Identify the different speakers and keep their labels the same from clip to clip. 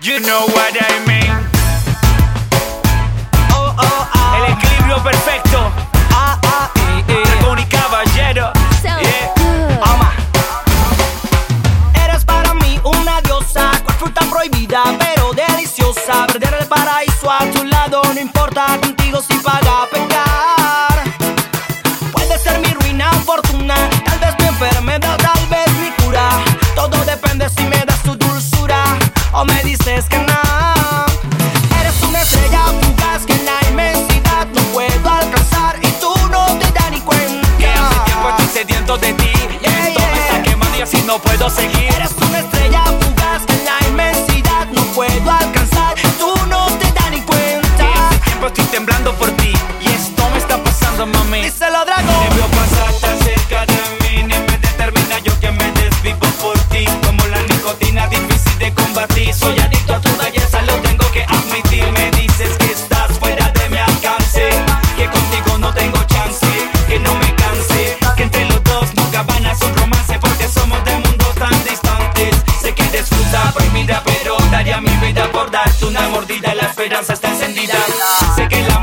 Speaker 1: You know what I mean. Oh, oh, oh. El equilibrio perfecto. Ah, ah, y caballero. So
Speaker 2: Eres para mí una diosa. Cual fruta prohibida, pero deliciosa. Perder el paraíso a tu lado no importa. Contigo si paga pecar. si me das tu dulzura o me dices que no. Eres una estrella fugaz que en la inmensidad no puedo alcanzar y tú no te das ni cuenta.
Speaker 1: Que hace tiempo estoy sediento de ti.
Speaker 2: Yeah,
Speaker 1: esto
Speaker 2: yeah.
Speaker 1: me está quemando y así no puedo seguir.
Speaker 2: recordar. Una
Speaker 1: mordida, la esperanza está encendida. Sé que la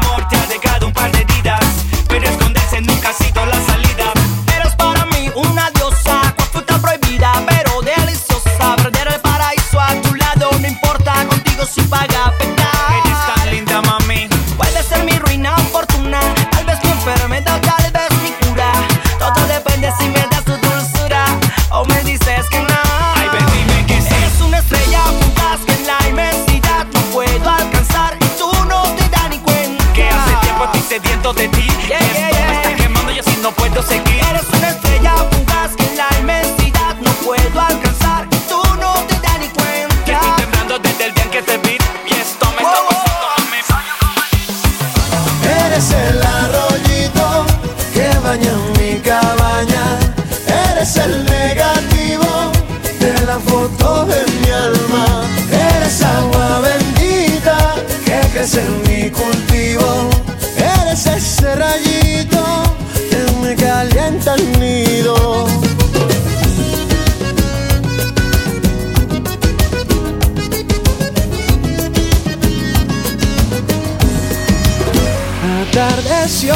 Speaker 3: atardeció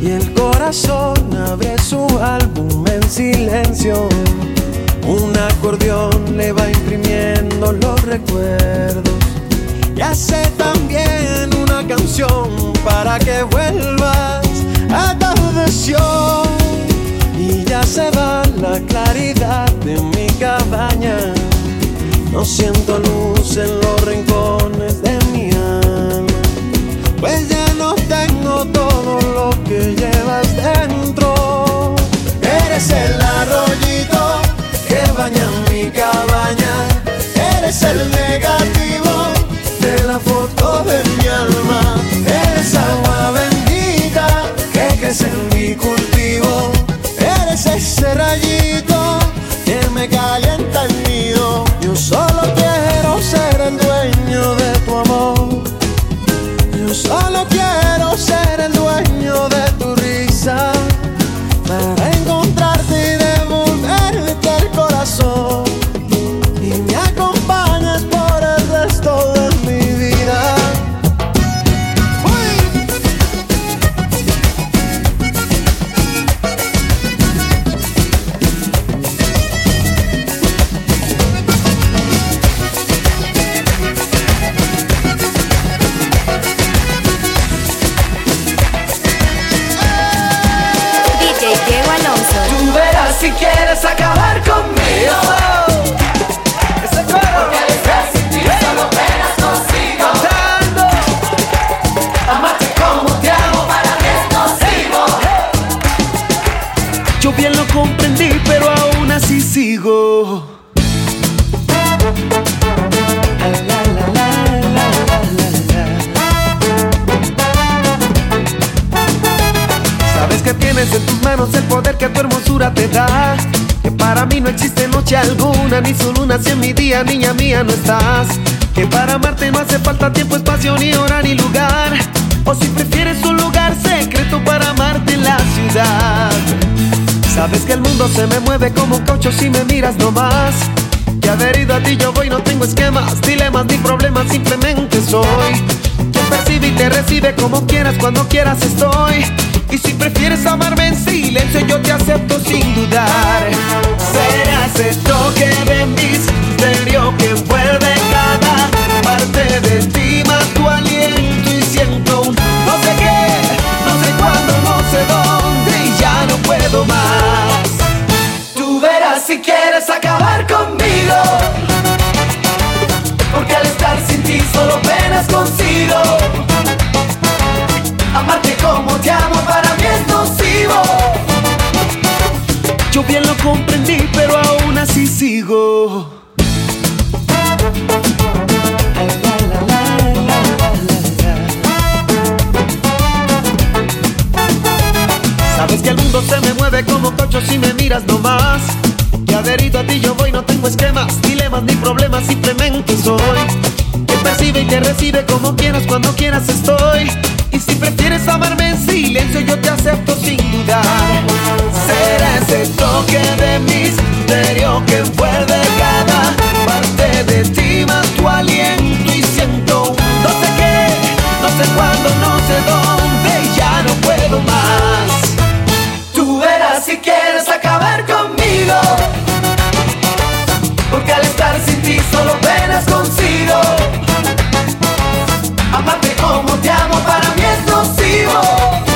Speaker 3: y el corazón abre su álbum en silencio. Un acordeón le va imprimiendo los recuerdos y hace también una canción para que vuelvas. a Atardeció y ya se va la claridad de mi cabaña. No siento luz en los rincones de mi alma pues ya no tengo todo lo que llevas dentro. Eres el arroyito que baña mi cabaña, eres el negativo de la foto de mi alma, eres agua bendita que crece en mi cultivo, eres ese rayito que me calienta el nido, yo solo te Solo quiero ser el dueño de niña mía, no estás. Que para amarte no hace falta tiempo, espacio, ni hora, ni lugar. O si prefieres un lugar secreto para amarte en la ciudad.
Speaker 4: Sabes que el mundo se me mueve como un caucho si me miras nomás. Que adherido a ti yo voy, no tengo esquemas, dilemas ni problemas, simplemente soy. Quien percibe y te recibe como quieras, cuando quieras estoy. Y si prefieres amarme en silencio, yo te acepto sin dudar. Serás el toque de misterio que envuelve cada parte de ti, más tu aliento y siento un no sé qué, no sé cuándo, no sé dónde y ya no puedo más. Tú verás si quieres acabar conmigo. Porque al estar sin ti solo penas consigo. Amarte como te amo para mí es nocivo. Yo bien lo comprendí, pero si me miras nomás. Que adherido a ti yo voy, no tengo esquemas, dilemas ni problemas, simplemente soy. Que percibe y te recibe como quieras, cuando quieras estoy. Y si prefieres amarme en silencio, yo te acepto sin dudar. Será ese toque de misterio que envuelve cada parte de ti, más tu aliento y siento no sé qué, no sé cuándo, no sé dónde, ya no puedo más. Porque al estar sin ti solo penas consigo. Amarte como te amo para mí es nocivo.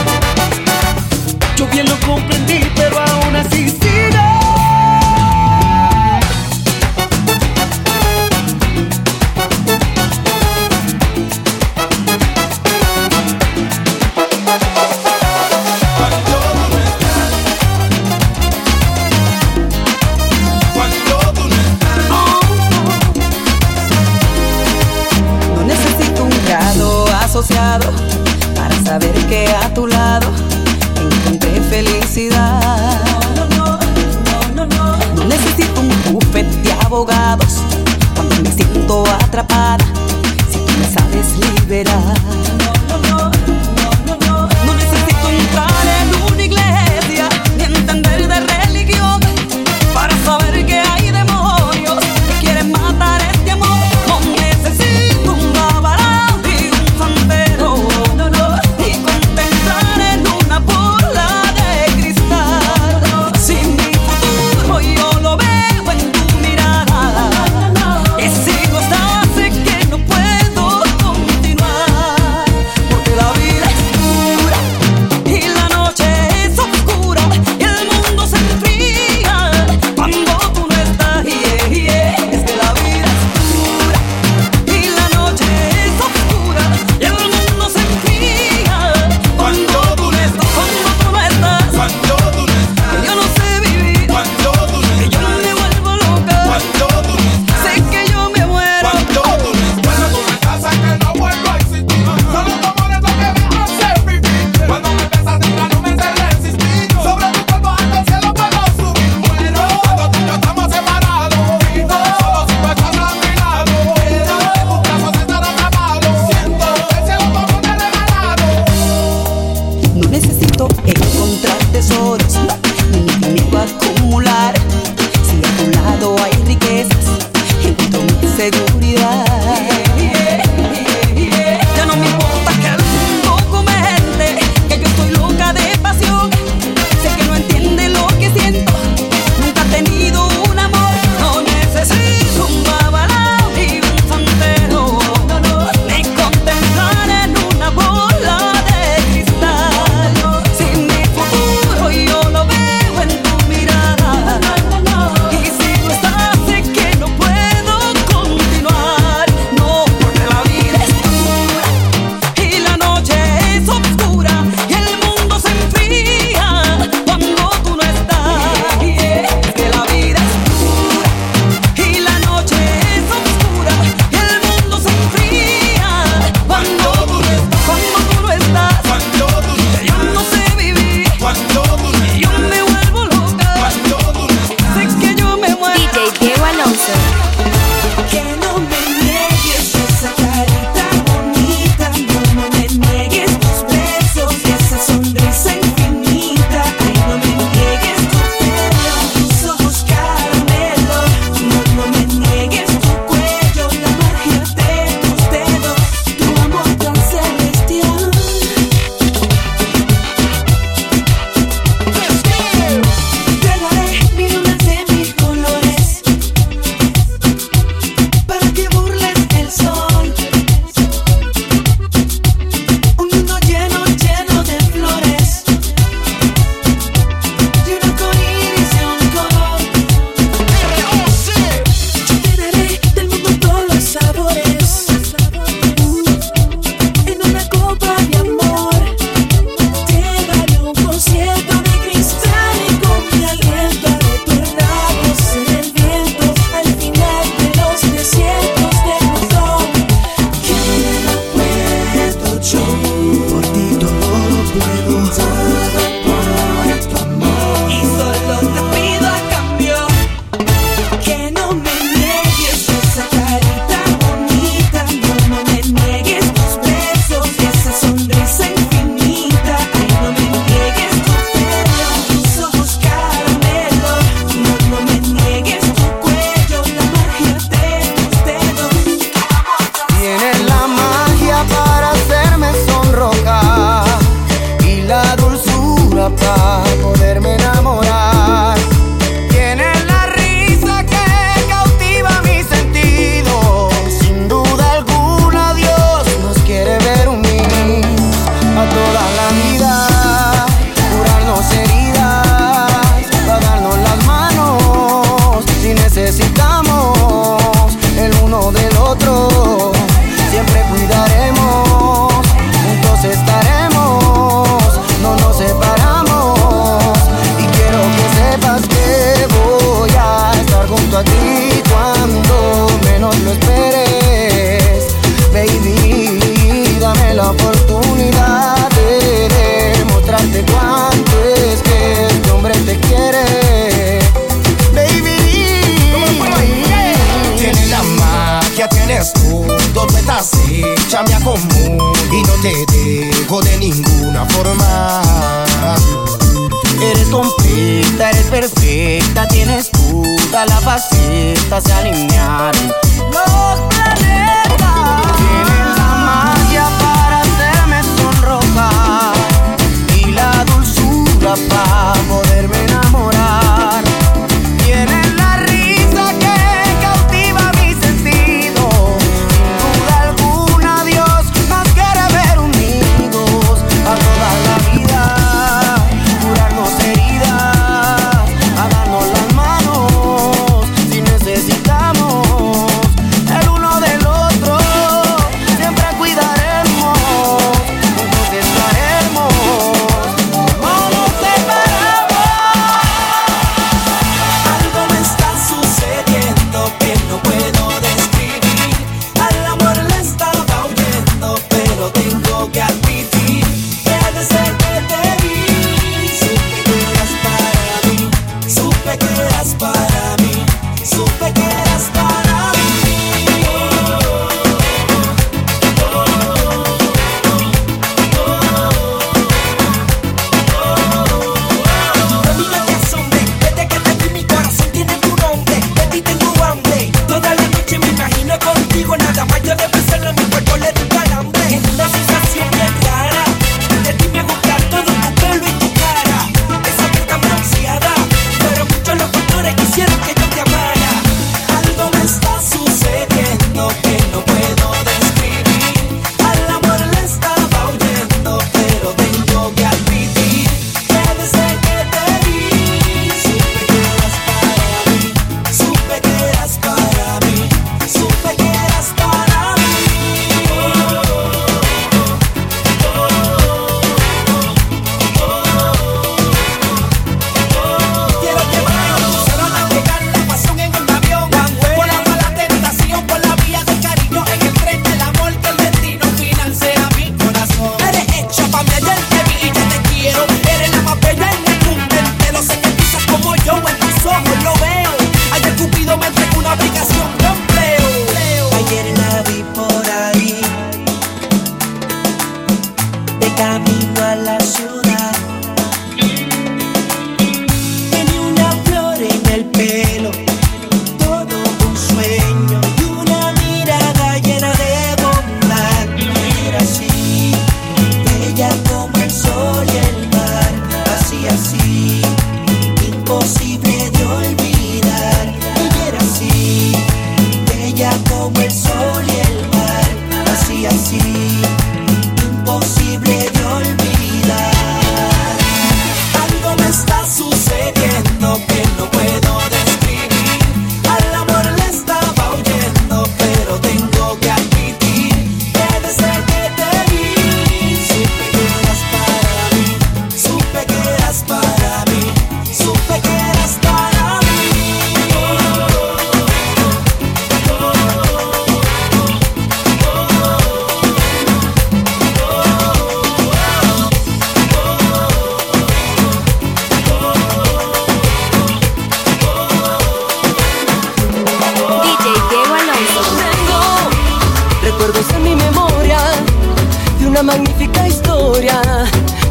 Speaker 5: una
Speaker 6: magnífica historia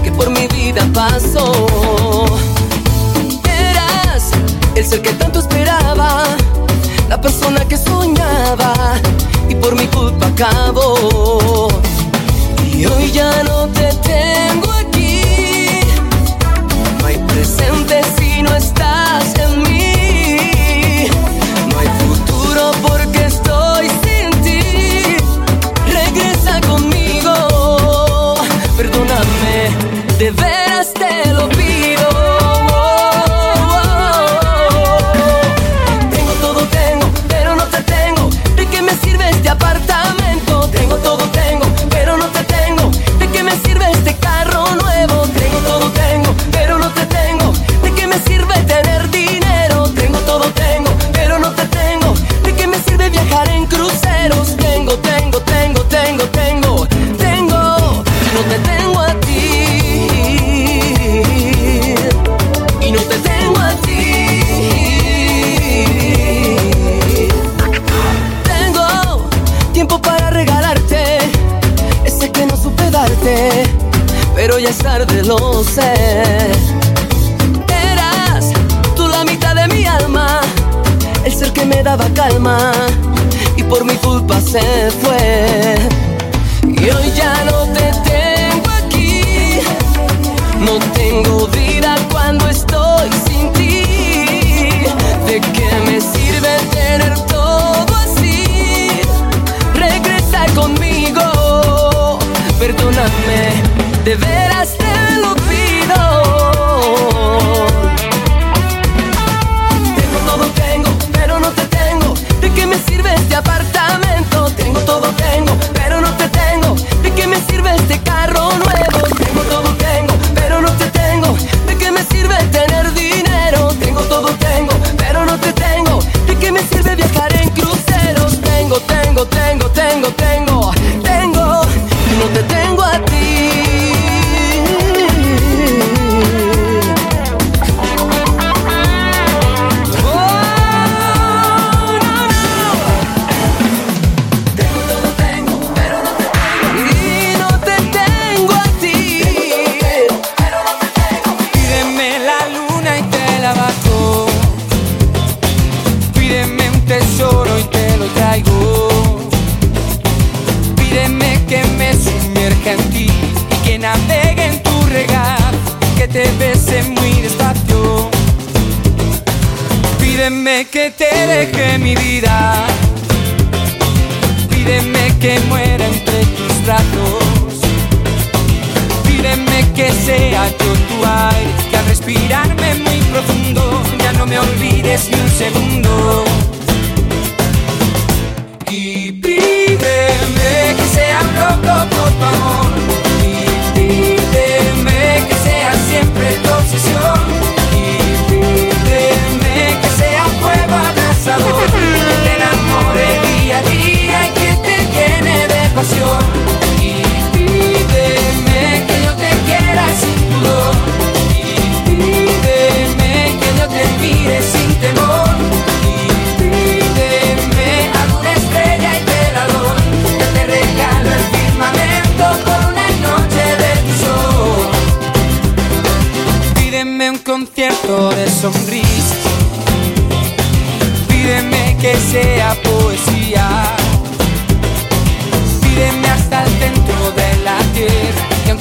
Speaker 6: que por mi vida pasó. Eras el ser que tanto esperaba, la persona que soñaba y por mi culpa acabó. Y hoy ya no te tengo aquí. No hay presente si no estás en mí. pero ya es tarde, lo sé. Eras tú la mitad de mi alma, el ser que me daba calma y por mi culpa se fue. Y hoy ya no te tengo aquí, no tengo vida cuando estoy sin ti. ¿De qué me sirve tener todo así? Regresa conmigo, perdóname de veras te lo pido. Tengo todo, tengo, pero no te tengo. ¿De qué me sirve este apartamento?
Speaker 7: Que te deje mi vida. Pídeme que muera entre tus brazos. Pídeme que sea yo tu aire, que al respirarme muy profundo ya no me olvides ni un segundo.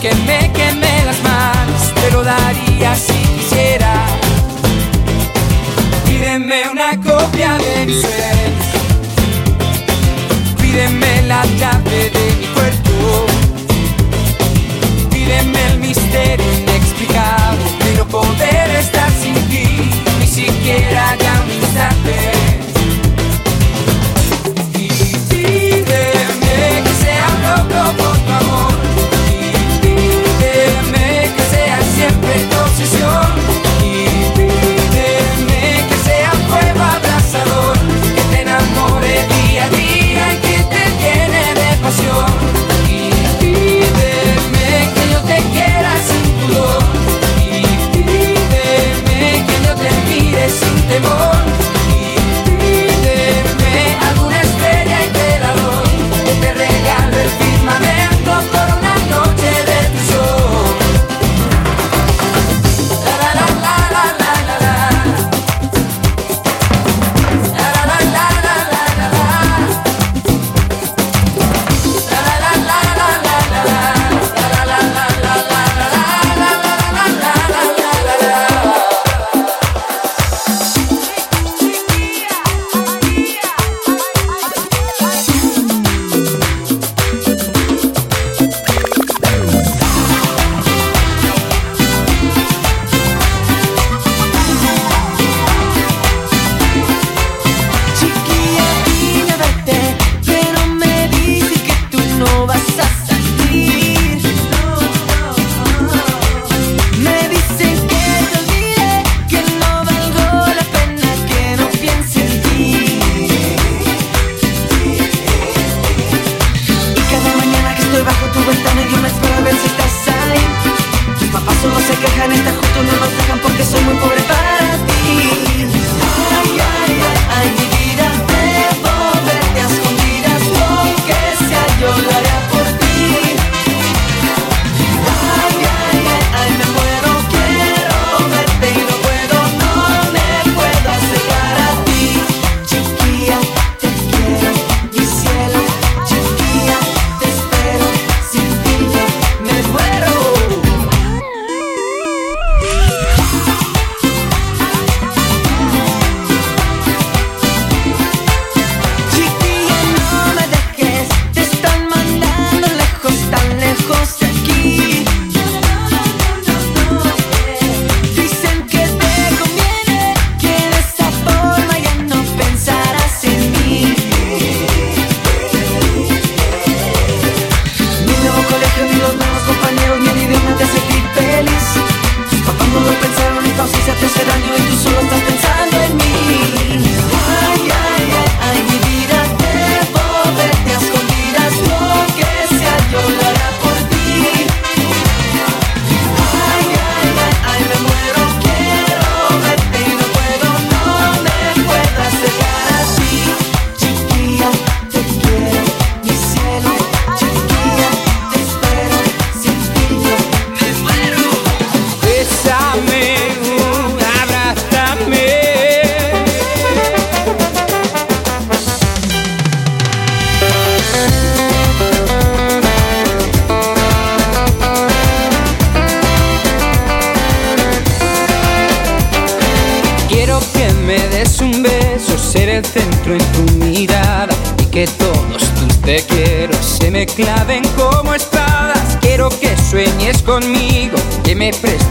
Speaker 7: Aunque me queme las manos, te lo daría si quisiera. Pídeme una copia de mis sueños. Pídeme la llave de mi cuerpo. Pídeme el misterio inexplicable de no poder estar sin ti, ni siquiera ya un instante.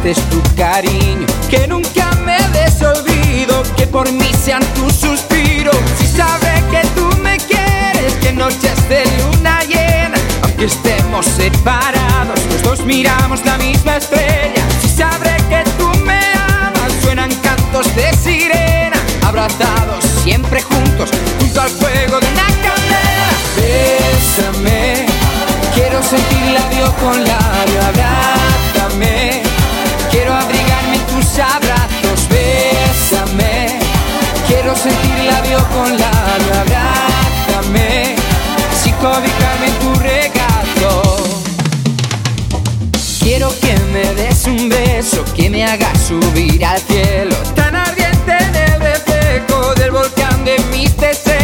Speaker 7: Prestes tu cariño, que nunca me des olvido, que por mí sean tus suspiros. Si sabré que tú me quieres, que noches de luna llena, aunque estemos separados, los dos miramos la misma estrella. Si sabré que tú me amas, suenan cantos de sirena, abrazados siempre juntos, junto al fuego de una candela. Bésame, quiero sentir labio con labio, abrázame, quiero abrigarme en tus abrazos. Bésame, quiero sentir labio con labio, abrázame, así cobijarme en tu regazo. Quiero que me des un beso que me haga subir al cielo Tan ardiente en el reflejo del volcán de mis deseos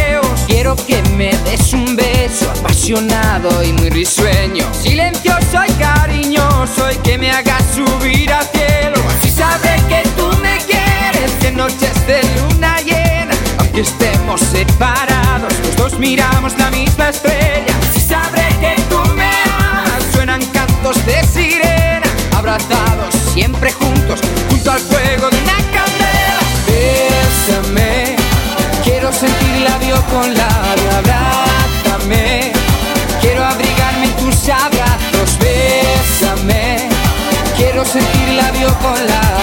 Speaker 7: Que me des un beso apasionado y muy risueño. Silencioso y cariñoso y que me haga subir al cielo. Así sabré que tú me quieres, que noches de luna llena Aunque estemos separados, los dos miramos la misma estrella. Así sabré que tú me amas, suenan cantos de sirena Abrazados siempre juntos, junto al fuego de una candela. Bésame, sentir labio con labio. Abrázame, quiero abrigarme en tus abrazos. Bésame, quiero sentir labio con labio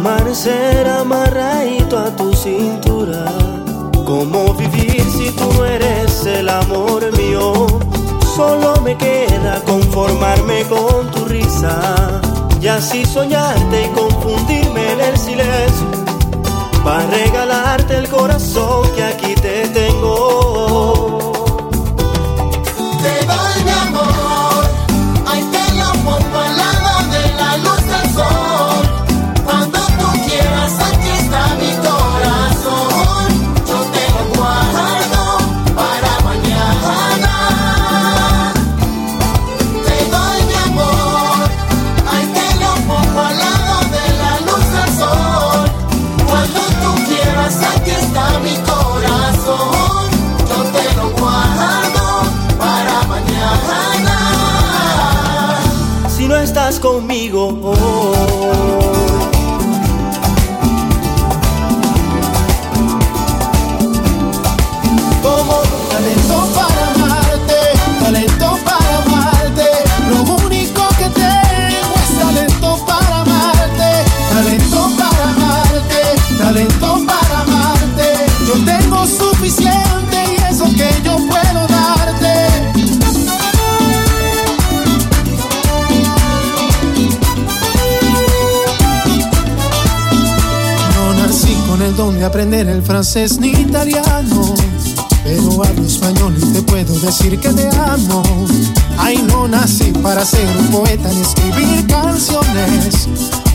Speaker 8: Amanecer amarradito a tu cintura. ¿Cómo vivir si tú eres el amor mío? Solo me queda conformarme con tu risa y así soñarte y confundirme en el silencio para regalarte el corazón que aquí te. conmigo.
Speaker 9: de aprender el francés ni italiano. Pero hablo español y te puedo decir que te amo. Ay, no nací para ser un poeta ni escribir canciones.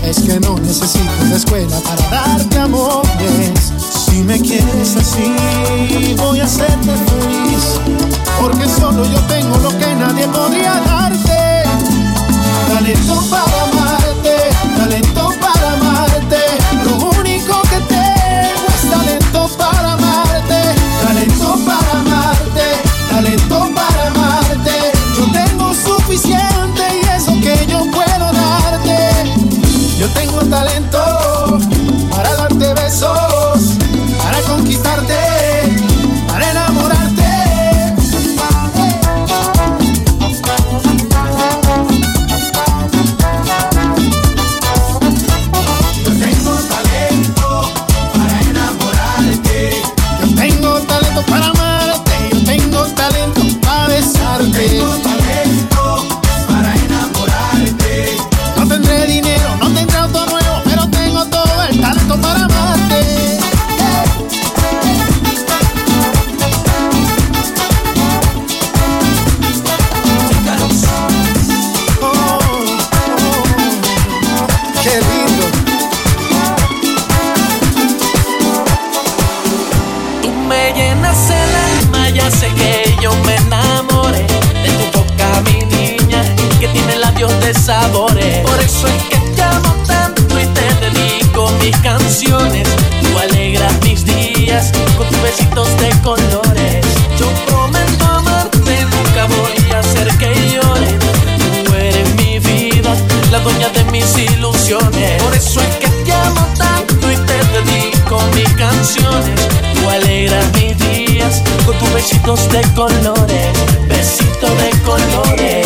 Speaker 9: Es que no necesito la escuela para darte amores. Si me quieres así, voy a hacerte feliz. Porque solo yo tengo lo que nadie podría darte. Talento para
Speaker 6: besitos de colores, besitos de colores.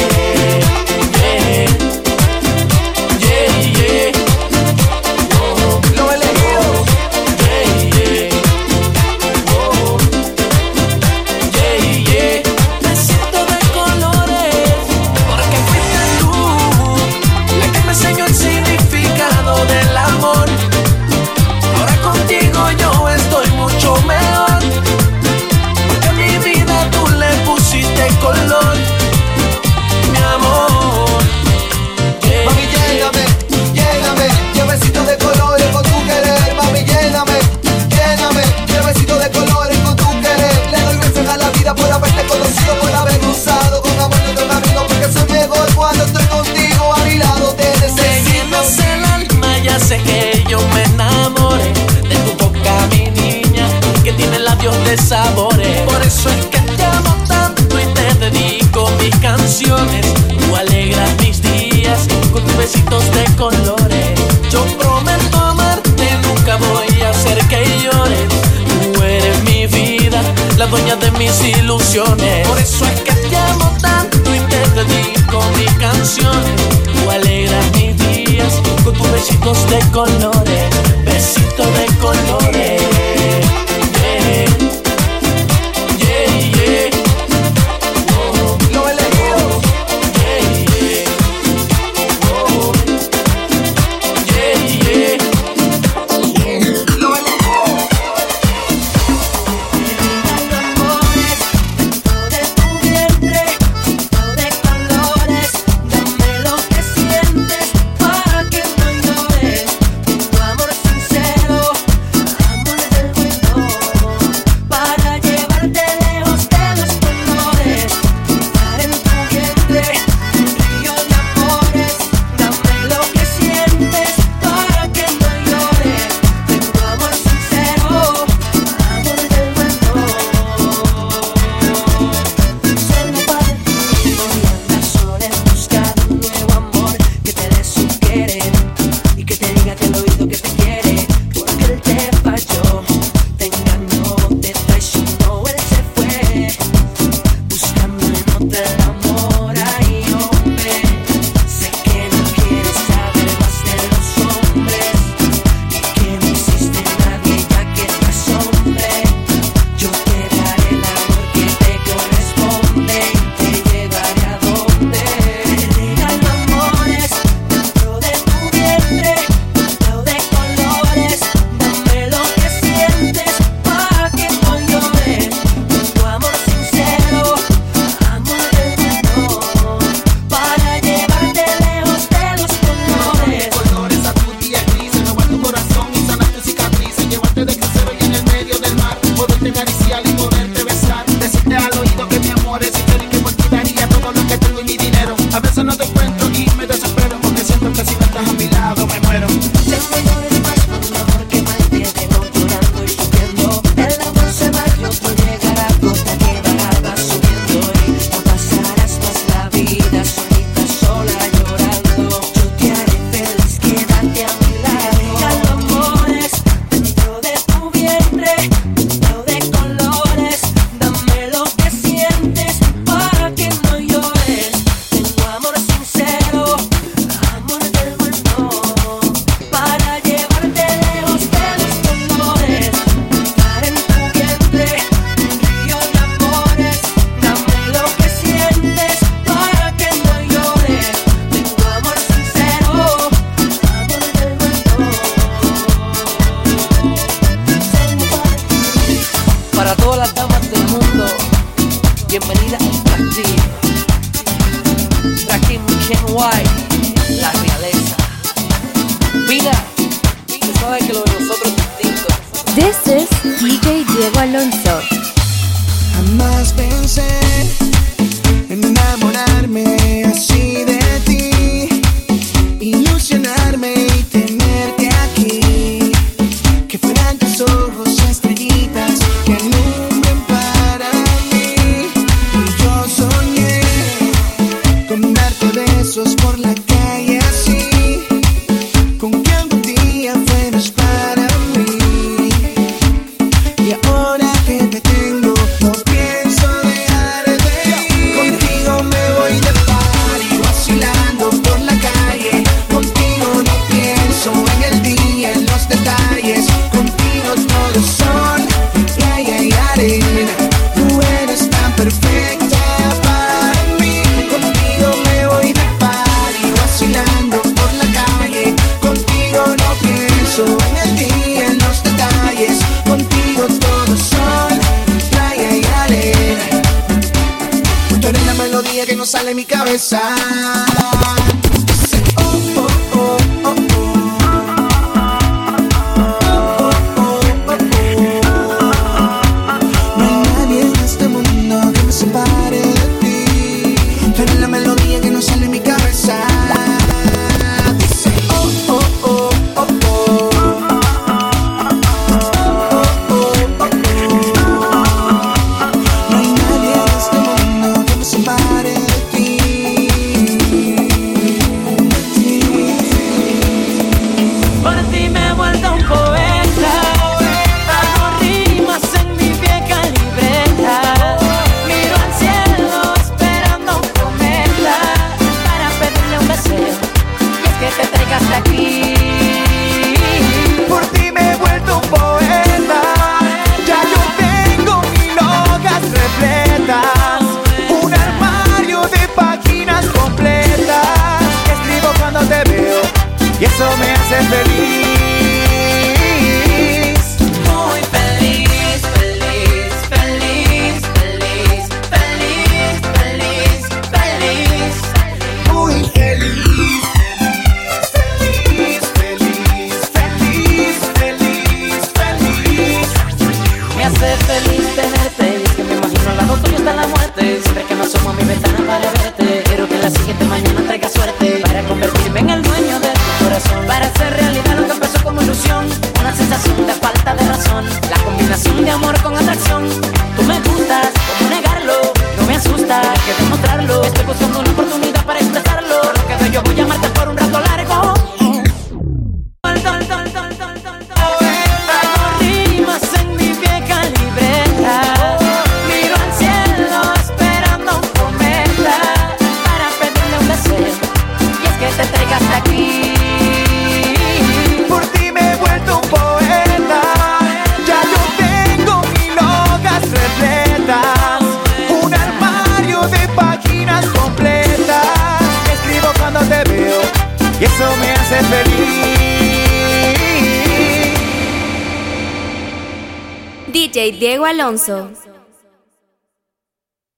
Speaker 10: Council.